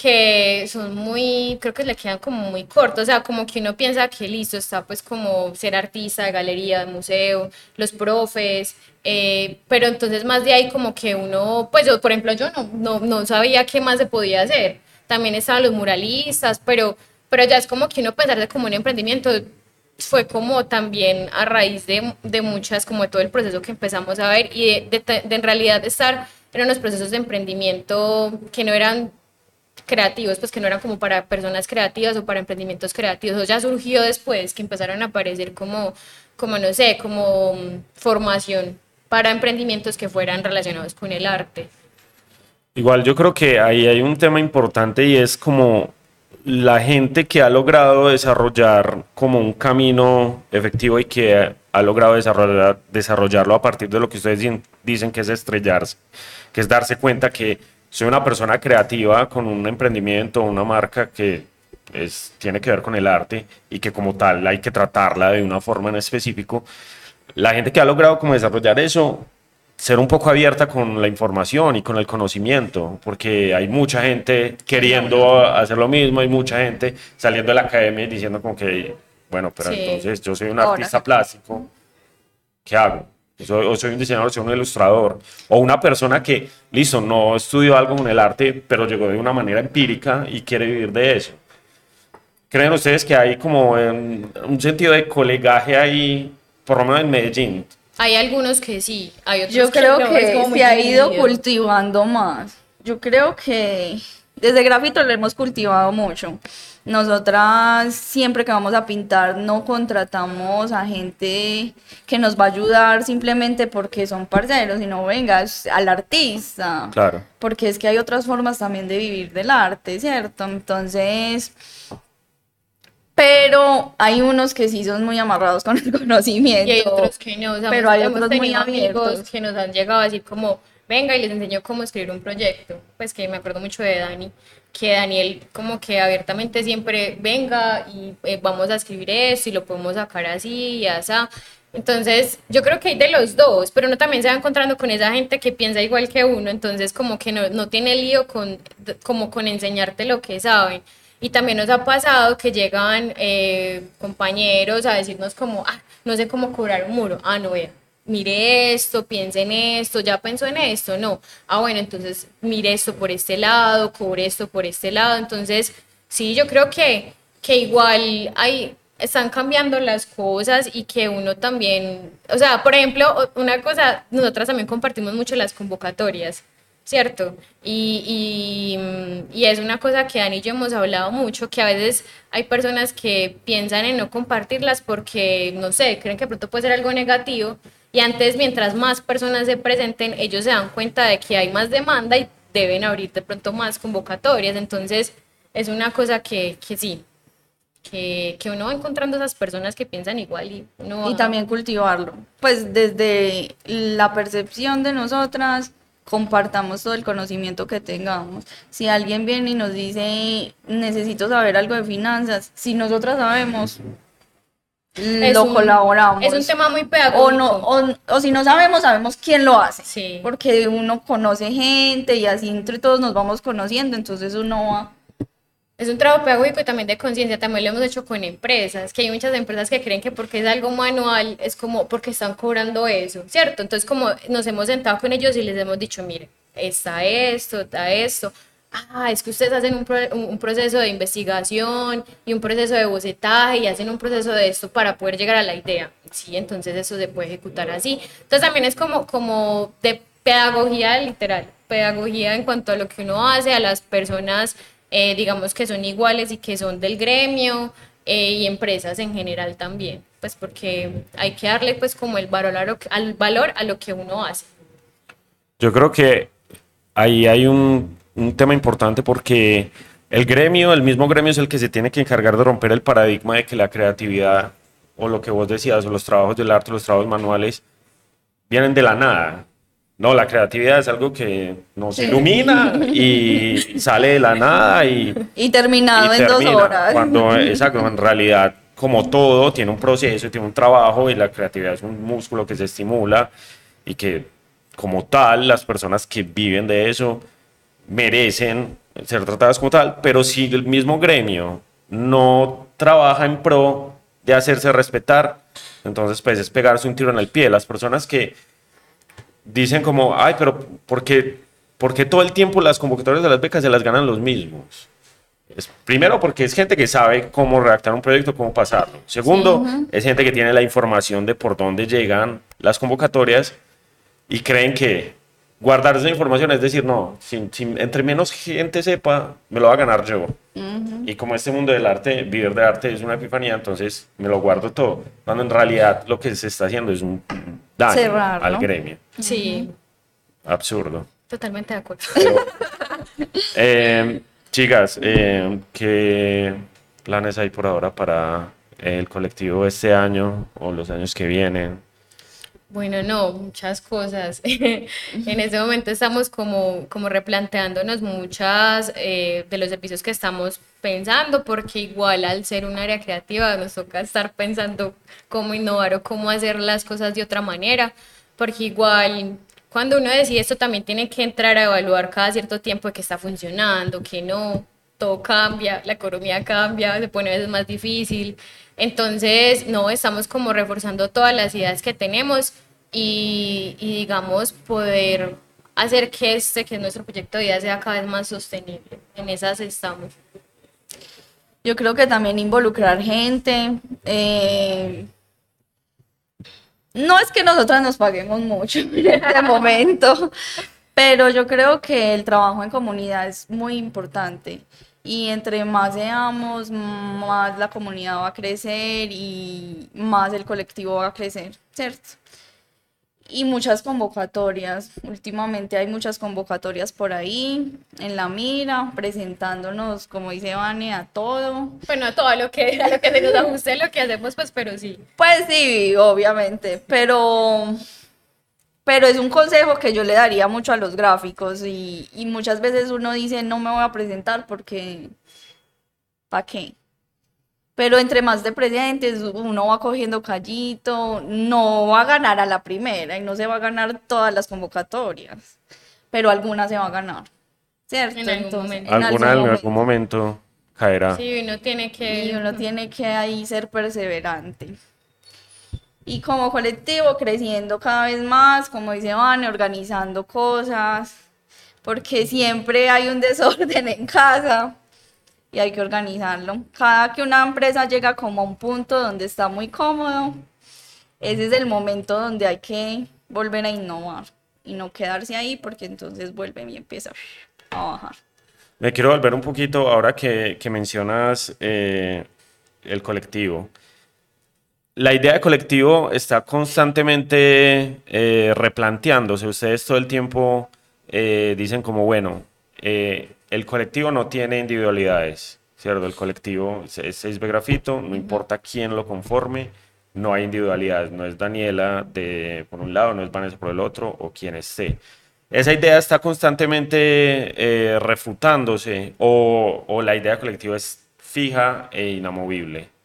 [SPEAKER 2] que son muy, creo que le quedan como muy cortos, o sea, como que uno piensa que listo, está pues como ser artista de galería, de museo, los profes, eh, pero entonces más de ahí como que uno, pues yo, por ejemplo, yo no, no, no sabía qué más se podía hacer, también estaban los muralistas, pero, pero ya es como que uno pensarse como un emprendimiento fue como también a raíz de, de muchas, como de todo el proceso que empezamos a ver y de, de- de en realidad estar en unos procesos de emprendimiento que no eran creativos, pues que no eran como para personas creativas o para emprendimientos creativos, eso ya surgió después, que empezaron a aparecer como, como no sé, como mm, formación para emprendimientos que fueran relacionados con el arte.
[SPEAKER 1] Igual yo creo que ahí hay un tema importante y es como la gente que ha logrado desarrollar como un camino efectivo y que ha logrado desarrollar, desarrollarlo a partir de lo que ustedes di- dicen que es estrellarse, que es darse cuenta que soy una persona creativa con un emprendimiento, una marca que es, tiene que ver con el arte y que como tal hay que tratarla de una forma en específico. La gente que ha logrado como desarrollar eso ser un poco abierta con la información y con el conocimiento, porque hay mucha gente queriendo hacer lo mismo, hay mucha gente saliendo de la academia y diciendo como que, bueno, pero
[SPEAKER 2] Sí.
[SPEAKER 1] entonces yo soy un
[SPEAKER 3] Ahora.
[SPEAKER 1] artista plástico, ¿qué hago? Soy, o soy un diseñador, soy un ilustrador, o una persona que, listo, no estudió algo con el arte, pero llegó de una manera empírica y quiere vivir de eso. ¿Creen ustedes que hay como un sentido de colegaje ahí, por lo menos en Medellín?
[SPEAKER 2] Hay algunos que sí, hay otros
[SPEAKER 3] Yo creo
[SPEAKER 2] no,
[SPEAKER 3] que
[SPEAKER 2] muy
[SPEAKER 3] se ha ido cultivando más. Yo creo que desde grafito lo hemos cultivado mucho. Nosotras siempre que vamos a pintar no contratamos a gente que nos va a ayudar simplemente porque son parceros, sino venga al artista.
[SPEAKER 1] Claro.
[SPEAKER 3] Porque es que hay otras formas también de vivir del arte, ¿cierto? Entonces, pero hay unos que sí son muy amarrados con el *laughs* conocimiento.
[SPEAKER 2] Y hay otros que no, o sea,
[SPEAKER 3] pero hay otros muy
[SPEAKER 2] amigos
[SPEAKER 3] abiertos.
[SPEAKER 2] que nos han llegado a decir como, venga y les enseño cómo escribir un proyecto. Pues que me acuerdo mucho de Dani, que Daniel como que abiertamente siempre venga y eh, vamos a escribir esto y lo podemos sacar así y así. Entonces, yo creo que hay de los dos, pero uno también se va encontrando con esa gente que piensa igual que uno, entonces como que no, no tiene lío con, como con enseñarte lo que saben. Y también nos ha pasado que llegan eh, compañeros a decirnos como, ah, no sé cómo cobrar un muro. Ah, no, vea. Mire esto, piense en esto, ya pensó en esto, no. Ah, bueno, entonces mire esto por este lado, cobre esto por este lado. Entonces, sí, yo creo que, que igual hay, están cambiando las cosas y que uno también, o sea, por ejemplo, una cosa, nosotras también compartimos mucho las convocatorias. ¿cierto? Y, y, y, es una cosa que Dani y yo hemos hablado mucho, que a veces hay personas que piensan en no compartirlas porque, no sé, creen que pronto puede ser algo negativo, y antes, mientras más personas se presenten, ellos se dan cuenta de que hay más demanda y deben abrir de pronto más convocatorias. Entonces, es una cosa que, que sí, que, que, uno va encontrando esas personas que piensan igual y
[SPEAKER 3] Y también cultivarlo. Pues desde la percepción de nosotras, compartamos todo el conocimiento que tengamos. Si alguien viene y nos dice, necesito saber algo de finanzas, si nosotras sabemos, lo colaboramos.
[SPEAKER 2] Es un tema muy pedagógico.
[SPEAKER 3] O, no, o, si no sabemos, sabemos quién lo hace. Sí. Porque uno conoce gente y así entre todos nos vamos conociendo, entonces uno va...
[SPEAKER 2] Es un trabajo pedagógico y también de conciencia, también lo hemos hecho con empresas, que hay muchas empresas que creen que porque es algo manual es como porque están cobrando eso, ¿cierto? Entonces como nos hemos sentado con ellos y les hemos dicho, mire, está esto, está esto, ah, es que ustedes hacen un, un, proceso de investigación y un proceso de bocetaje y hacen un proceso de esto para poder llegar a la idea. Sí, entonces eso se puede ejecutar así. Entonces también es como, como de pedagogía literal, pedagogía en cuanto a lo que uno hace, a las personas, eh, digamos, que son iguales y que son del gremio eh, y empresas en general también, pues porque hay que darle pues como el valor a lo, al valor a lo que uno hace.
[SPEAKER 1] Yo creo que ahí hay un un tema importante porque el gremio, el mismo gremio es el que se tiene que encargar de romper el paradigma de que la creatividad o lo que vos decías, o los trabajos del arte, los trabajos manuales, vienen de la nada. No, la creatividad es algo que nos ilumina y sale de la nada y...
[SPEAKER 3] Y terminado en dos horas.
[SPEAKER 1] Cuando, exacto, en realidad, como todo, tiene un proceso, tiene un trabajo y la creatividad es un músculo que se estimula y que, como tal, las personas que viven de eso merecen ser tratadas como tal, pero si el mismo gremio no trabaja en pro de hacerse respetar, entonces pues es pegarse un tiro en el pie. Las personas que dicen como, ay, pero ¿por qué, todo el tiempo las convocatorias de las becas se las ganan los mismos? Es, primero, porque es gente que sabe cómo redactar un proyecto, cómo pasarlo. Segundo, es gente que tiene la información de por dónde llegan las convocatorias y creen que guardar esa información, es decir, no, sin, entre menos gente sepa, me lo va a ganar yo. Y como este mundo del arte, vivir de arte es una epifanía, entonces me lo guardo todo. Cuando en realidad lo que se está haciendo es un daño al gremio.
[SPEAKER 2] Sí.
[SPEAKER 1] Absurdo.
[SPEAKER 2] Totalmente de acuerdo.
[SPEAKER 1] Eh, chicas, eh, ¿qué planes hay por ahora para el colectivo este año o los años que vienen?
[SPEAKER 2] Bueno, no, muchas cosas. *laughs* en este momento estamos como, como replanteándonos muchas eh, de los servicios que estamos pensando, porque igual al ser un área creativa nos toca estar pensando cómo innovar o cómo hacer las cosas de otra manera, porque igual cuando uno decide esto también tiene que entrar a evaluar cada cierto tiempo que está funcionando, que no, todo cambia, la economía cambia, se pone a veces más difícil. Entonces, no, estamos como reforzando todas las ideas que tenemos y, digamos, poder hacer que este, que nuestro proyecto de vida sea cada vez más sostenible. En esas estamos.
[SPEAKER 3] Yo creo que también involucrar gente. Eh, no es que nosotras nos paguemos mucho *laughs* en este momento, pero yo creo que el trabajo en comunidad es muy importante y entre más seamos, más la comunidad va a crecer y más el colectivo va a crecer, ¿cierto? Y muchas convocatorias, últimamente hay muchas convocatorias por ahí, en la mira, presentándonos, como dice Vane, a todo.
[SPEAKER 2] Bueno, a todo lo que, a lo que se nos ajuste lo que hacemos, pues, pero sí.
[SPEAKER 3] Pues sí, obviamente, pero pero es un consejo que yo le daría mucho a los gráficos y, muchas veces uno dice no me voy a presentar porque ¿para qué? Pero entre más de presentes uno va cogiendo callito, no va a ganar a la primera y no se va a ganar todas las convocatorias, pero alguna se va a ganar, ¿cierto?
[SPEAKER 2] En algún momento.
[SPEAKER 1] alguna en algún momento caerá.
[SPEAKER 2] Sí, uno tiene que...
[SPEAKER 3] Y uno tiene que ahí ser perseverante. Y como colectivo creciendo cada vez más, como dice Vane, organizando cosas, porque siempre hay un *laughs* desorden en casa y hay que organizarlo. Cada que una empresa llega como a un punto donde está muy cómodo, ese es el momento donde hay que volver a innovar y no quedarse ahí porque entonces vuelve y empieza a bajar.
[SPEAKER 1] Me quiero volver un poquito ahora que, que mencionas eh, el colectivo. La idea de colectivo está constantemente eh, replanteándose. Ustedes todo el tiempo eh, dicen como, bueno, el colectivo no tiene individualidades, ¿cierto? El colectivo es 6B Grafito, no importa quién lo conforme, no hay individualidades, no es Daniela de, por un lado, no es Vanessa por el otro, o quien esté. Esa idea está constantemente eh, refutándose o, o, la idea colectiva es fija e inamovible.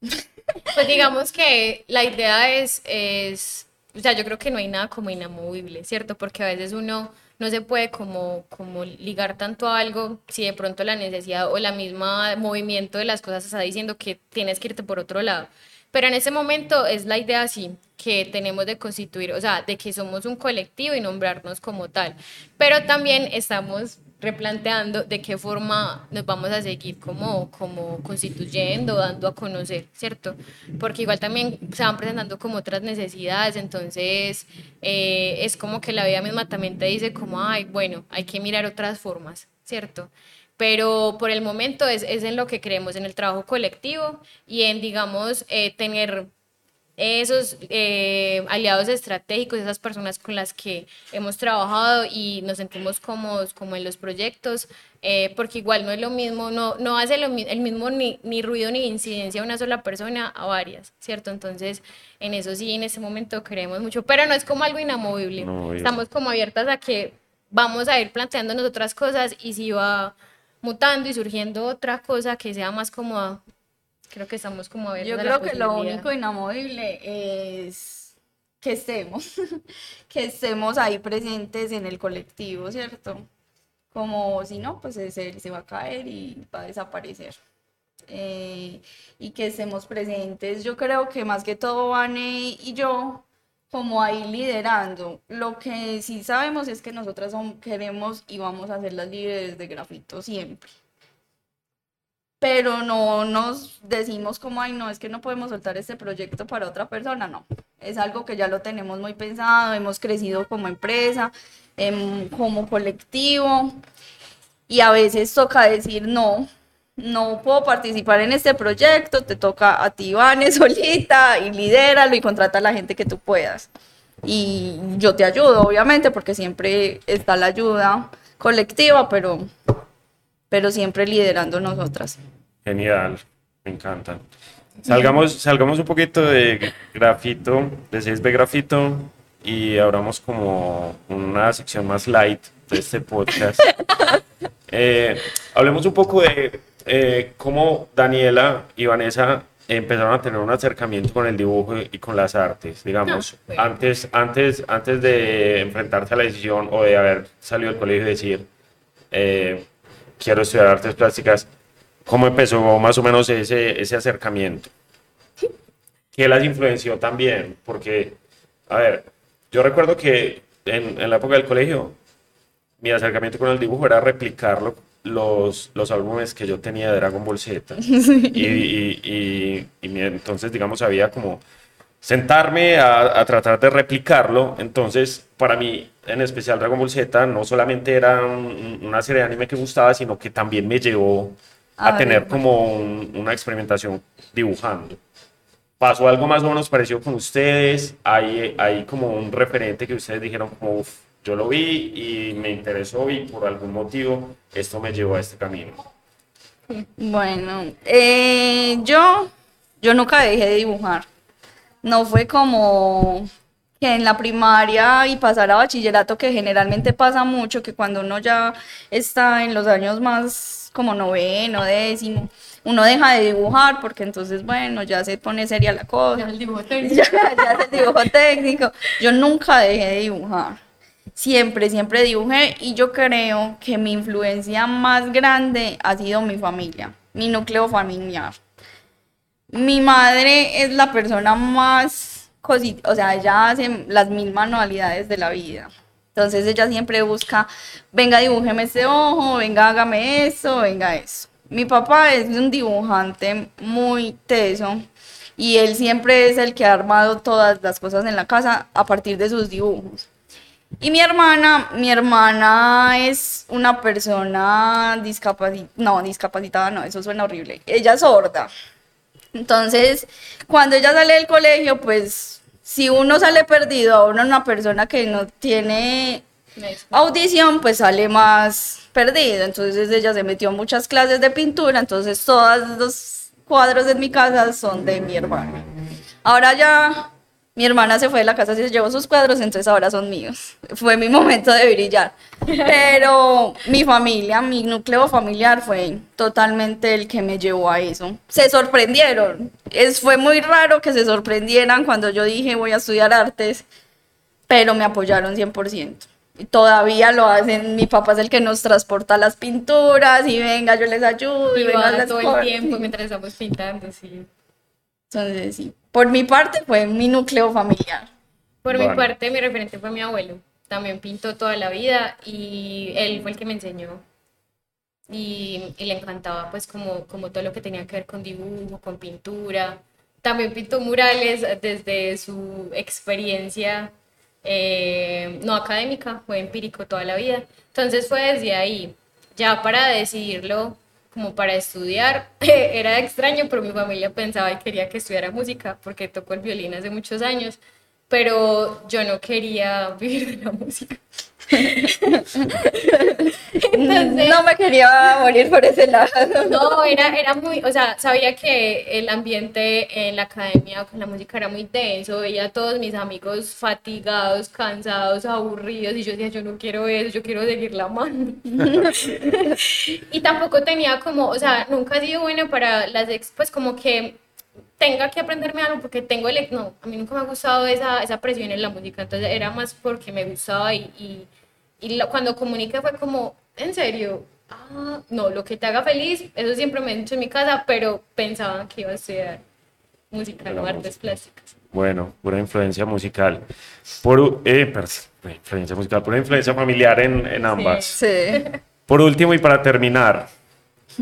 [SPEAKER 2] Pues digamos que la idea es, es, o sea, yo creo que no hay nada como inamovible, ¿cierto? Porque a veces uno no se puede como, como ligar tanto a algo si de pronto la necesidad o la misma movimiento de las cosas está diciendo que tienes que irte por otro lado. Pero en ese momento es la idea así que tenemos de constituir, o sea, de que somos un colectivo y nombrarnos como tal. Pero también estamos replanteando de qué forma nos vamos a seguir como, como constituyendo, dando a conocer, ¿cierto? Porque igual también se van presentando como otras necesidades, entonces eh, es como que la vida misma también te dice como, ay, bueno, hay que mirar otras formas, ¿cierto? Pero por el momento es, es en lo que creemos, en el trabajo colectivo y en, digamos, eh, tener esos eh, aliados estratégicos, esas personas con las que hemos trabajado y nos sentimos cómodos como en los proyectos, eh, porque igual no es lo mismo, no, no hace lo, el mismo ni, ni, ruido ni incidencia una sola persona a varias, ¿cierto? Entonces, en eso sí, en ese momento creemos mucho, pero no es como algo inamovible, estamos como abiertas a que vamos a ir planteándonos otras cosas y si va mutando y surgiendo otra cosa que sea más cómoda, Creo que estamos como a
[SPEAKER 3] Yo creo que lo único inamovible es que estemos, *laughs* que estemos ahí presentes en el colectivo, ¿cierto? Como si no, pues se, se va a caer y va a desaparecer. Eh, y que estemos presentes. Yo creo que más que todo Vane y yo, como ahí liderando. Lo que sí sabemos es que nosotras queremos y vamos a ser las líderes de grafito siempre pero no nos decimos como, ay, no, es que no podemos soltar este proyecto para otra persona, no. Es algo que ya lo tenemos muy pensado, hemos crecido como empresa, em, como colectivo, y a veces toca decir, no, no puedo participar en este proyecto, te toca a ti, Vane, *laughs* solita, y lidéralo y contrata a la gente que tú puedas. Y yo te ayudo, obviamente, porque siempre está la ayuda colectiva, pero pero siempre liderando nosotras.
[SPEAKER 1] Genial, me encantan. Salgamos, salgamos un poquito de grafito, de 6B grafito, y abramos como una sección más light de este podcast. *laughs* Eh, hablemos un poco de eh, cómo Daniela y Vanessa empezaron a tener un acercamiento con el dibujo y con las artes, digamos, ah, antes, antes, antes de enfrentarse a la decisión o de haber salido del colegio y decir, eh, quiero estudiar artes plásticas, ¿cómo empezó más o menos ese, ese acercamiento? ¿Qué las influenció también? Porque, a ver, yo recuerdo que en, en la época del colegio, mi acercamiento con el dibujo era replicar los, los álbumes que yo tenía de Dragon Ball Z. *laughs* Y, y, y, entonces, digamos, había como sentarme a, a, tratar de replicarlo. Entonces, para mí, en especial Dragon Ball Z, no solamente era una serie de anime que gustaba, sino que también me llevó a, tener como una experimentación dibujando. ¿Pasó algo más o menos parecido con ustedes? ¿Hay, hay como un referente que ustedes dijeron como, yo lo vi y me interesó y por algún motivo esto me llevó a este camino?
[SPEAKER 3] Bueno, eh, yo, yo nunca dejé de dibujar no fue como que en la primaria y pasar a bachillerato, que generalmente pasa mucho, que cuando uno ya está en los años más como noveno, décimo, uno deja de dibujar porque entonces, bueno, ya se pone seria la cosa. Ya el dibujo *laughs* técnico. ya, es el dibujo técnico. Yo nunca dejé de dibujar. Siempre, siempre dibujé y yo creo que mi influencia más grande ha sido mi familia, mi núcleo familiar Mi madre es la persona más cosita, o sea, ella hace las mil manualidades de la vida. Entonces ella siempre busca, venga, dibújeme este ojo, venga, hágame eso, venga eso. Mi papá es un dibujante muy teso y él siempre es el que ha armado todas las cosas en la casa a partir de sus dibujos. Y mi hermana, mi hermana es una persona discapacitada, no, discapacitada no, eso suena horrible. Ella es sorda. Entonces, cuando ella sale del colegio, pues si uno sale perdido a una persona que no tiene audición, pues sale más perdido. Entonces ella se metió en muchas clases de pintura, entonces todos los cuadros de mi casa son de mi hermana. Ahora ya mi hermana se fue de la casa y se llevó sus cuadros, entonces ahora son míos. Fue mi *laughs* momento de brillar. Pero mi familia, mi núcleo familiar fue totalmente el que me llevó a eso. Se sorprendieron. Es, fue muy raro que se sorprendieran cuando yo dije voy a estudiar artes, pero me apoyaron 100%. Y todavía lo hacen, mi papá es el que nos transporta las pinturas y venga, yo les ayudo.
[SPEAKER 2] Y,
[SPEAKER 3] y venga,
[SPEAKER 2] todo el tiempo mientras estamos pintando, sí.
[SPEAKER 3] Entonces, sí. Por mi parte fue mi núcleo familiar.
[SPEAKER 2] Por mi parte, mi referente fue mi abuelo. También pintó toda la vida y él fue el que me enseñó. Y, y, le encantaba pues como, como todo lo que tenía que ver con dibujo, con pintura. También pintó murales desde su experiencia eh, no académica, fue empírico toda la vida. Entonces fue desde ahí, ya para decidirlo como para estudiar. *laughs* Era extraño, pero mi familia pensaba y quería que estudiara música porque tocó el violín hace muchos años, pero yo no quería *laughs* vivir de la música.
[SPEAKER 3] No me quería morir por ese lado.
[SPEAKER 2] No, era, era muy, o sea, sabía que el ambiente en la academia con la música era muy denso, veía a todos mis amigos fatigados, cansados, aburridos, y yo decía, yo no quiero eso, yo quiero seguir la mano. *laughs* y tampoco tenía como, o sea, nunca he sido buena para las, ex, pues como que tenga que aprenderme algo porque tengo el... No, a mí nunca me ha gustado esa, esa presión en la música, entonces era más porque me gustaba y, y, y cuando comuniqué fue como, en serio, ah, no, lo que te haga feliz, eso siempre me he dicho en mi casa, pero pensaba que iba a estudiar música, no artes plásticas.
[SPEAKER 1] Bueno, pura influencia musical. Por, eh, influencia musical, pura influencia familiar en, en ambas.
[SPEAKER 3] Sí. sí.
[SPEAKER 1] Por último y para terminar,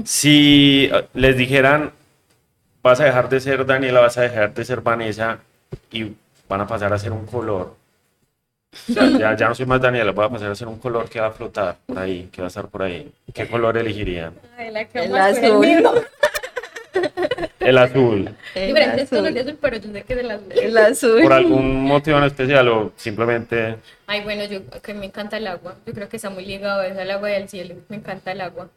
[SPEAKER 1] si les dijeran vas a dejar de ser Daniela, vas a dejar de ser Vanessa y van a pasar a ser un color. Ya, ya, no soy más Daniela, voy a pasar a ser un color que va a flotar por ahí, que va a estar por ahí. ¿Qué color elegirían?
[SPEAKER 2] Ay, la *laughs*
[SPEAKER 3] el azul.
[SPEAKER 1] El azul.
[SPEAKER 2] Diferentes colores azul, pero yo sé que es el azul.
[SPEAKER 3] El azul.
[SPEAKER 1] ¿Por algún motivo en especial o simplemente...?
[SPEAKER 2] Ay, bueno, yo que me encanta el agua. Yo creo que está muy ligado a eso, al agua del cielo. Me encanta el agua.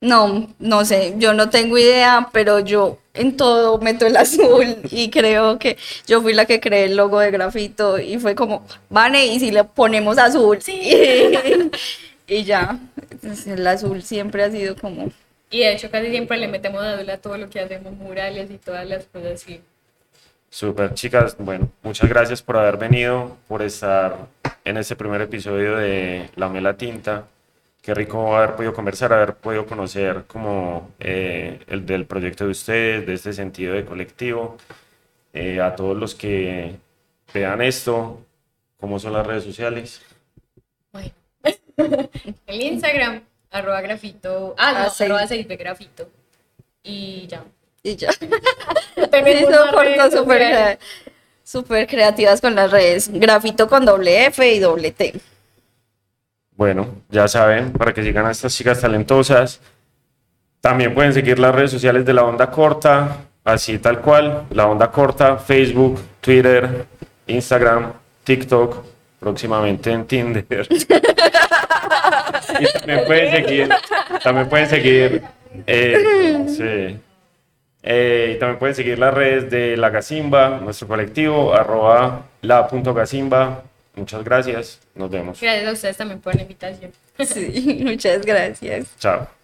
[SPEAKER 3] No, no sé, yo no tengo idea, pero yo en todo meto el *laughs* azul y creo que yo fui la que creé el logo de grafito y fue como, vale, y si le ponemos azul, sí. *laughs* y ya, el azul siempre ha sido como...
[SPEAKER 2] Y de hecho casi siempre le metemos azul a todo lo que hacemos, murales y todas las cosas así.
[SPEAKER 1] Super, chicas, bueno, muchas gracias por haber venido, por estar en este primer episodio de La Mela Tinta qué rico haber podido conversar, haber podido conocer como eh, el del proyecto de ustedes, de este sentido de colectivo. Eh, a todos los que vean esto, ¿cómo son las redes sociales?
[SPEAKER 2] Bueno, *laughs* el Instagram, arroba grafito, ah, no, ah, arroba grafito. Y ya.
[SPEAKER 3] Y ya. *laughs* súper super creativas con las redes. Grafito con doble F y doble T.
[SPEAKER 1] Bueno, ya saben, para que sigan a estas chicas talentosas. También pueden seguir las redes sociales de la onda corta, así tal cual, la onda corta, Facebook, Twitter, Instagram, TikTok, próximamente en Tinder. *laughs* y también pueden seguir, también pueden seguir, eh, sí. Eh, y también pueden seguir las redes de La Gacimba, nuestro colectivo, arroba la.gacimba, Muchas gracias. Nos vemos.
[SPEAKER 2] Gracias a ustedes también por la invitación.
[SPEAKER 3] Sí, *laughs* muchas gracias.
[SPEAKER 1] Chao.